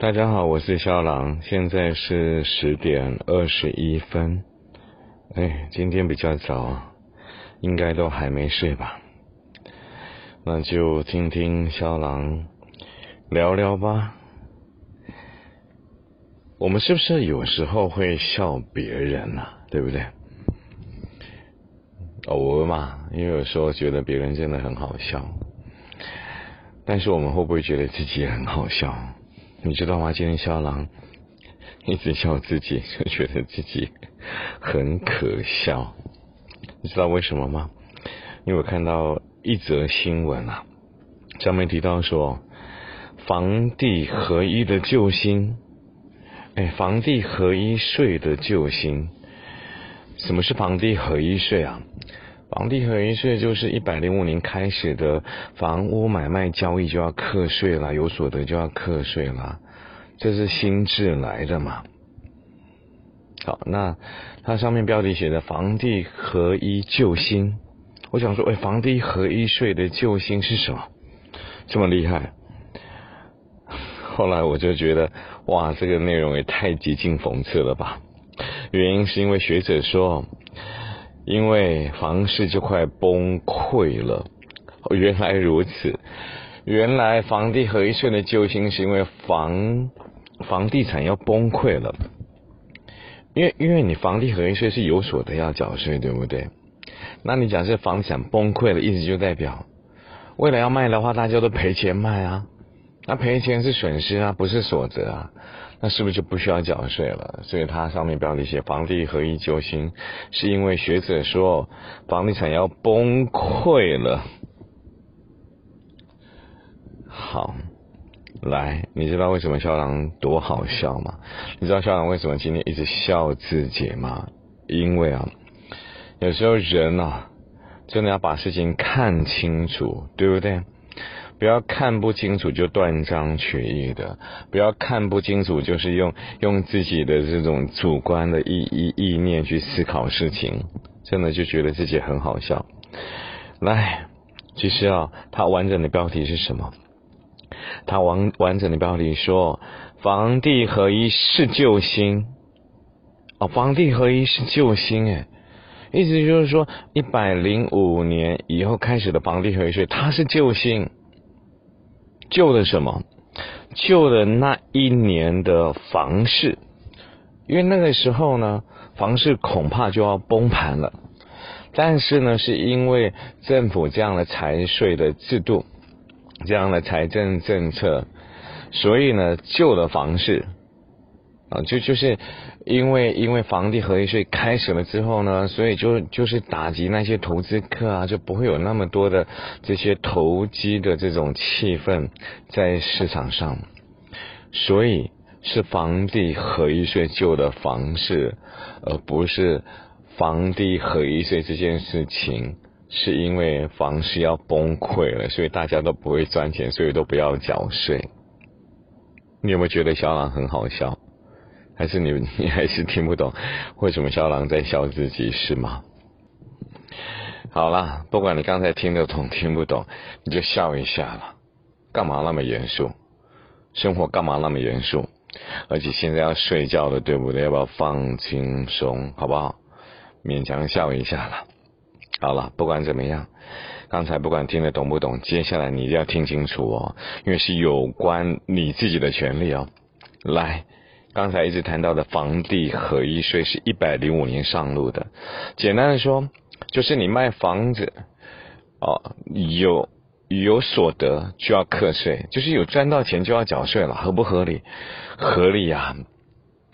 大家好，我是肖郎，现在是十点二十一分。哎，今天比较早，应该都还没睡吧？那就听听肖郎聊聊吧。我们是不是有时候会笑别人啊？对不对？偶尔嘛，因为有时候觉得别人真的很好笑，但是我们会不会觉得自己也很好笑？你知道吗？今天肖郎一直笑自己，就觉得自己很可笑。你知道为什么吗？因为我看到一则新闻啊，上面提到说，房地合一的救星，哎，房地合一税的救星，什么是房地合一税啊？房地合一税就是一百零五年开始的房屋买卖交易就要课税了，有所得就要课税了，这是新制来的嘛？好，那它上面标题写的“房地合一救星”，我想说，哎，房地合一税的救星是什么？这么厉害？后来我就觉得，哇，这个内容也太极尽讽刺了吧？原因是因为学者说。因为房市就快崩溃了，原来如此，原来房地合一税的救星是因为房房地产要崩溃了，因为因为你房地合一税是有所得要缴税，对不对？那你假设房产崩溃了，意思就代表未来要卖的话，大家都赔钱卖啊，那赔钱是损失啊，不是所得啊。那是不是就不需要缴税了？所以它上面标题写“房地合一救星”，是因为学者说房地产要崩溃了。好，来，你知道为什么肖郎多好笑吗？你知道肖郎为什么今天一直笑自己吗？因为啊，有时候人啊，真的要把事情看清楚，对不对？不要看不清楚就断章取义的，不要看不清楚就是用用自己的这种主观的意意意念去思考事情，真的就觉得自己很好笑。来，其实啊，它完整的标题是什么？它完完整的标题说“房地合一是救星”。哦，房地合一是救星，哎，意思就是说，一百零五年以后开始的房地合一税，它是救星。救的什么？救的那一年的房市，因为那个时候呢，房市恐怕就要崩盘了。但是呢，是因为政府这样的财税的制度，这样的财政政策，所以呢，救了房市。啊，就就是因为因为房地合一税开始了之后呢，所以就就是打击那些投资客啊，就不会有那么多的这些投机的这种气氛在市场上，所以是房地合一税救的房市，而不是房地合一税这件事情，是因为房市要崩溃了，所以大家都不会赚钱，所以都不要缴税。你有没有觉得小朗很好笑？还是你 你还是听不懂为什么肖郎在笑自己是吗？好了，不管你刚才听得懂听不懂，你就笑一下了。干嘛那么严肃？生活干嘛那么严肃？而且现在要睡觉了，对不对？要不要放轻松，好不好？勉强笑一下了。好了，不管怎么样，刚才不管听得懂不懂，接下来你一定要听清楚哦，因为是有关你自己的权利哦。来。刚才一直谈到的房地合一税是一百零五年上路的。简单的说，就是你卖房子，哦，有有所得就要课税，就是有赚到钱就要缴税了，合不合理？合理呀。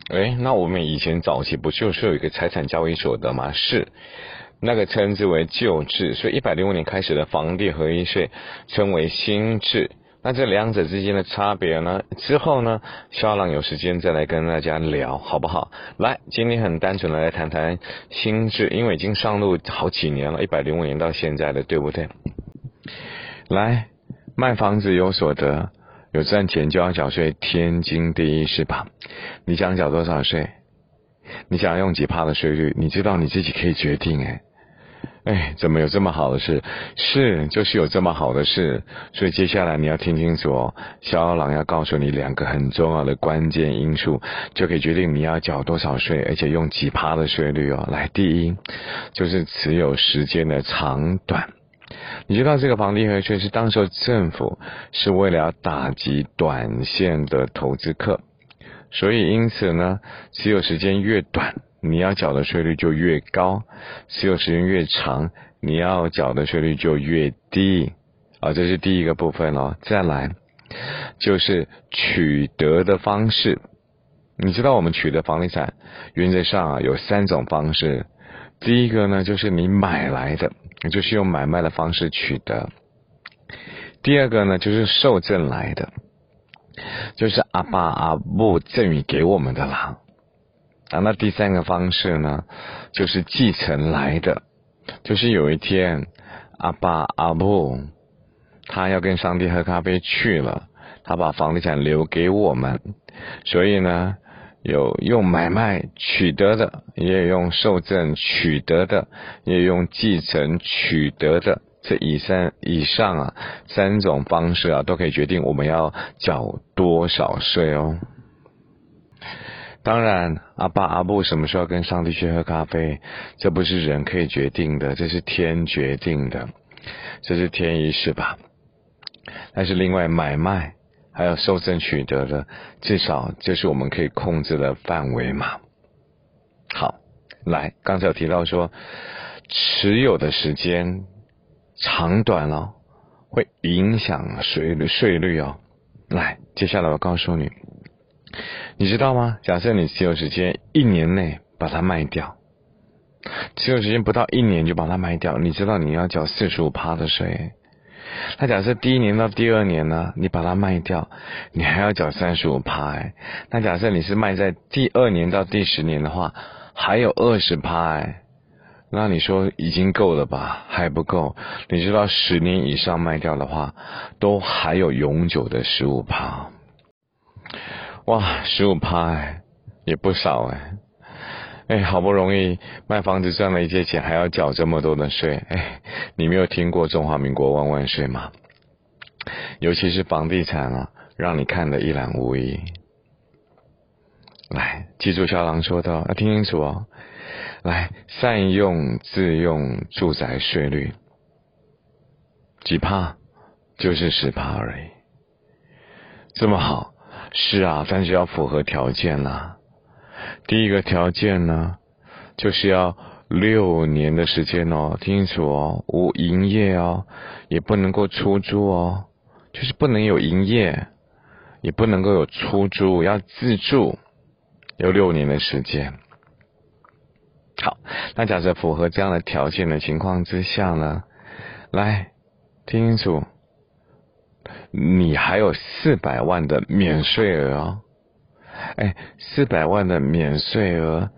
哎，那我们以前早期不就是有一个财产交易所得吗？是，那个称之为旧制，所以一百零五年开始的房地合一税称为新制。那这两者之间的差别呢？之后呢，肖朗有时间再来跟大家聊，好不好？来，今天很单纯的来谈谈心智，因为已经上路好几年了，一百零五年到现在的，对不对？来，卖房子有所得，有赚钱就要缴税，天经地义是吧？你想缴多少税？你想用几趴的税率？你知道你自己可以决定哎。哎，怎么有这么好的事？是，就是有这么好的事。所以接下来你要听清楚哦，肖郎要告诉你两个很重要的关键因素，就可以决定你要缴多少税，而且用几趴的税率哦。来，第一就是持有时间的长短。你知道这个房地合税是当时政府是为了要打击短线的投资客，所以因此呢，持有时间越短。你要缴的税率就越高，持有时间越长，你要缴的税率就越低啊，这是第一个部分哦。再来就是取得的方式，你知道我们取得房地产原则上啊有三种方式，第一个呢就是你买来的，就是用买卖的方式取得；第二个呢就是受赠来的，就是阿爸阿母赠予给我们的啦。啊，那第三个方式呢，就是继承来的，就是有一天阿爸阿布他要跟上帝喝咖啡去了，他把房地产留给我们，所以呢，有用买卖取得的，也有用受赠取得的，也有用继承取得的，这以上以上啊三种方式啊，都可以决定我们要缴多少税哦。当然，阿爸阿布什么时候跟上帝去喝咖啡，这不是人可以决定的，这是天决定的，这是天意是吧？但是另外买卖还有受赠取得的，至少这是我们可以控制的范围嘛。好，来，刚才有提到说持有的时间长短哦，会影响税率税率哦。来，接下来我告诉你。你知道吗？假设你持有时间一年内把它卖掉，持有时间不到一年就把它卖掉，你知道你要缴四十五趴的税。那假设第一年到第二年呢，你把它卖掉，你还要缴三十五趴。那假设你是卖在第二年到第十年的话，还有二十趴。哎，那你说已经够了吧？还不够。你知道十年以上卖掉的话，都还有永久的十五趴。哇，十五趴哎，也不少哎，哎，好不容易卖房子赚了一些钱，还要缴这么多的税，哎，你没有听过中华民国万万岁吗？尤其是房地产啊，让你看得一览无遗。来，记住肖郎说的，要听清楚哦。来，善用自用住宅税率，几趴就是十趴而已，这么好。是啊，但是要符合条件啦。第一个条件呢，就是要六年的时间哦，听清楚哦，无营业哦，也不能够出租哦，就是不能有营业，也不能够有出租，要自住，有六年的时间。好，那假设符合这样的条件的情况之下呢，来听清楚。你还有四百万的免税额哦，哎，四百万的免税额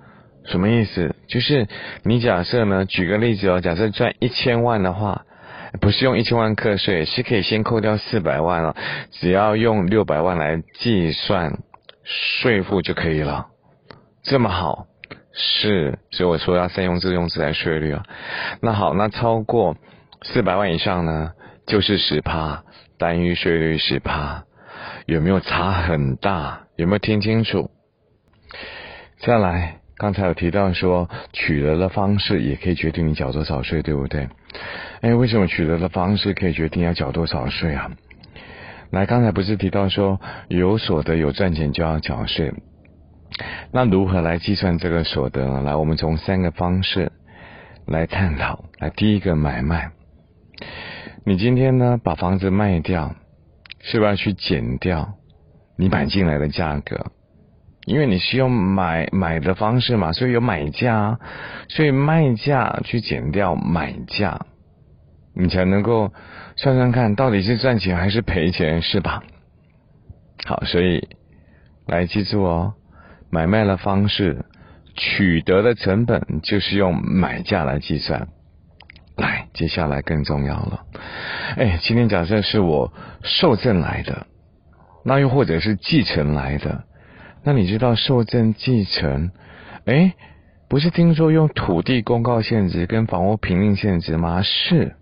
什么意思？就是你假设呢，举个例子哦，假设赚一千万的话，不是用一千万课税，是可以先扣掉四百万了，只要用六百万来计算税负就可以了。这么好，是，所以我说要善用自用自来税率啊。那好，那超过四百万以上呢，就是十趴。单一税率十趴，有没有差很大？有没有听清楚？再来，刚才有提到说取得的方式也可以决定你缴多少税，对不对？哎，为什么取得的方式可以决定要缴多少税啊？来，刚才不是提到说有所得有赚钱就要缴税？那如何来计算这个所得呢？来，我们从三个方式来探讨。来，第一个买卖。你今天呢，把房子卖掉，是不是要去减掉你买进来的价格？因为你是用买买的方式嘛，所以有买价，所以卖价去减掉买价，你才能够算算看到底是赚钱还是赔钱，是吧？好，所以来记住哦，买卖的方式取得的成本就是用买价来计算。接下来更重要了。哎，今天假设是我受赠来的，那又或者是继承来的，那你知道受赠继承，哎，不是听说用土地公告限值跟房屋评定限值吗？是。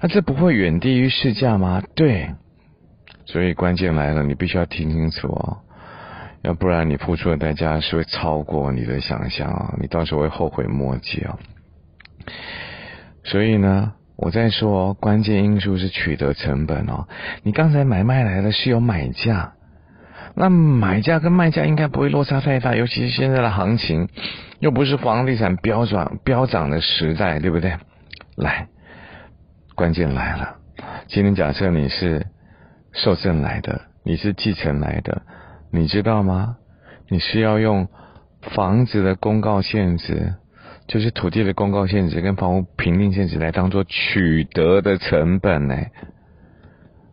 那这不会远低于市价吗？对。所以关键来了，你必须要听清楚哦，要不然你付出的代价是会超过你的想象啊，你到时候会后悔莫及啊。所以呢，我在说关键因素是取得成本哦。你刚才买卖来的是有买价，那买价跟卖价应该不会落差太大，尤其是现在的行情，又不是房地产飙涨飙涨的时代，对不对？来，关键来了，今天假设你是。受赠来的，你是继承来的，你知道吗？你是要用房子的公告限值，就是土地的公告限值跟房屋评定限值来当做取得的成本呢。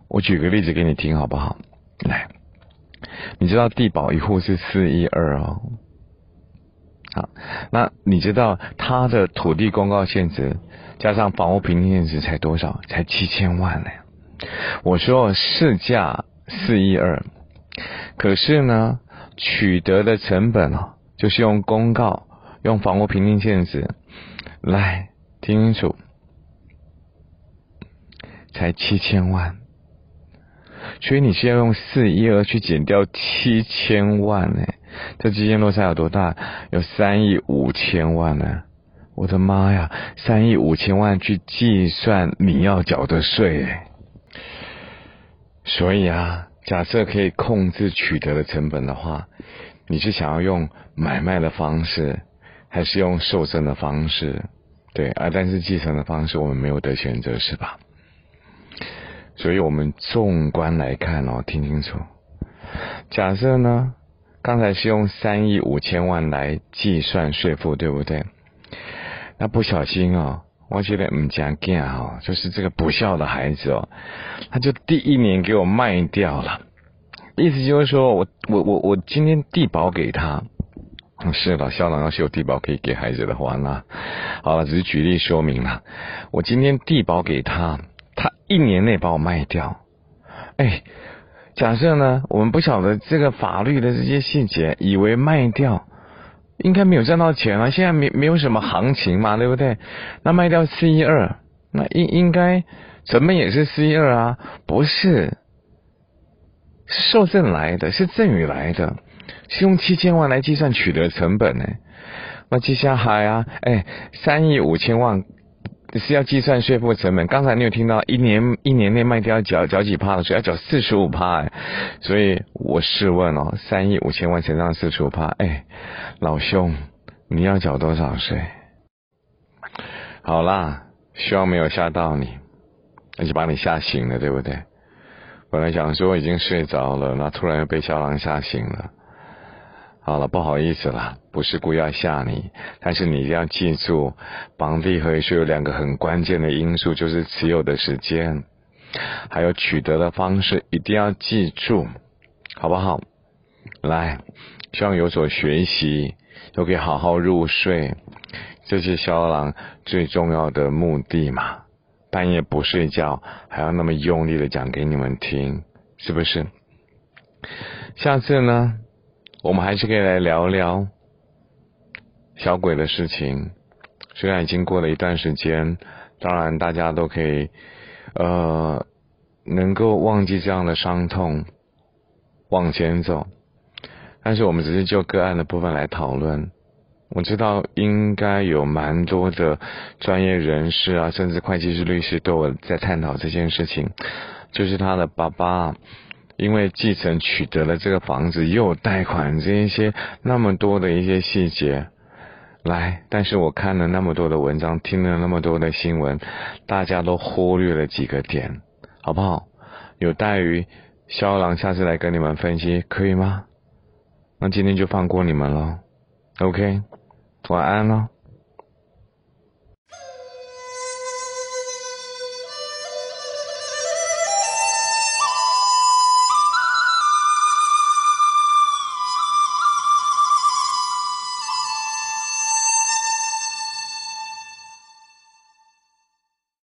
我举个例子给你听好不好？来，你知道地保一户是四一二哦，好，那你知道它的土地公告限值加上房屋评定限值才多少？才七千万呢。我说市价四一二，可是呢，取得的成本哦，就是用公告，用房屋平均限值来听清楚，才七千万，所以你是要用四一二去减掉七千万呢？这之间落差有多大？有三亿五千万呢！我的妈呀，三亿五千万去计算你要缴的税！所以啊，假设可以控制取得的成本的话，你是想要用买卖的方式，还是用受赠的方式？对啊，但是继承的方式我们没有得选择，是吧？所以我们纵观来看哦，听清楚。假设呢，刚才是用三亿五千万来计算税负，对不对？那不小心哦。我觉得唔讲干哦，就是这个不孝的孩子哦，他就第一年给我卖掉了，意思就是说我我我我今天地保给他，是的，校长要是有地保可以给孩子的话，那好了，只是举例说明了，我今天地保给他，他一年内把我卖掉，哎，假设呢，我们不晓得这个法律的这些细节，以为卖掉。应该没有赚到钱啊，现在没没有什么行情嘛，对不对？那卖掉四一二，那应应该成本也是四一二啊，不是受赠来的，是赠与来的，是用七千万来计算取得成本呢。那接下来啊，哎，三亿五千万。是要计算税负成本。刚才你有听到一年一年内卖掉缴缴几趴的税，要缴四十五趴。所以我试问哦，三亿五千万乘上四十五趴，哎，老兄，你要缴多少税？好啦，希望没有吓到你，而且把你吓醒了，对不对？本来想说已经睡着了，那突然又被肖郎吓醒了。好了，不好意思了，不是故意要吓你，但是你一定要记住，绑定合一税有两个很关键的因素，就是持有的时间，还有取得的方式，一定要记住，好不好？来，希望有所学习，都可以好好入睡，这是肖郎最重要的目的嘛。半夜不睡觉，还要那么用力的讲给你们听，是不是？下次呢？我们还是可以来聊聊小鬼的事情。虽然已经过了一段时间，当然大家都可以呃能够忘记这样的伤痛，往前走。但是我们只是就个案的部分来讨论。我知道应该有蛮多的专业人士啊，甚至会计师、律师都有在探讨这件事情，就是他的爸爸。因为继承取得了这个房子，又有贷款这一些那么多的一些细节，来，但是我看了那么多的文章，听了那么多的新闻，大家都忽略了几个点，好不好？有待于肖郎下次来跟你们分析，可以吗？那今天就放过你们了，OK，晚安了。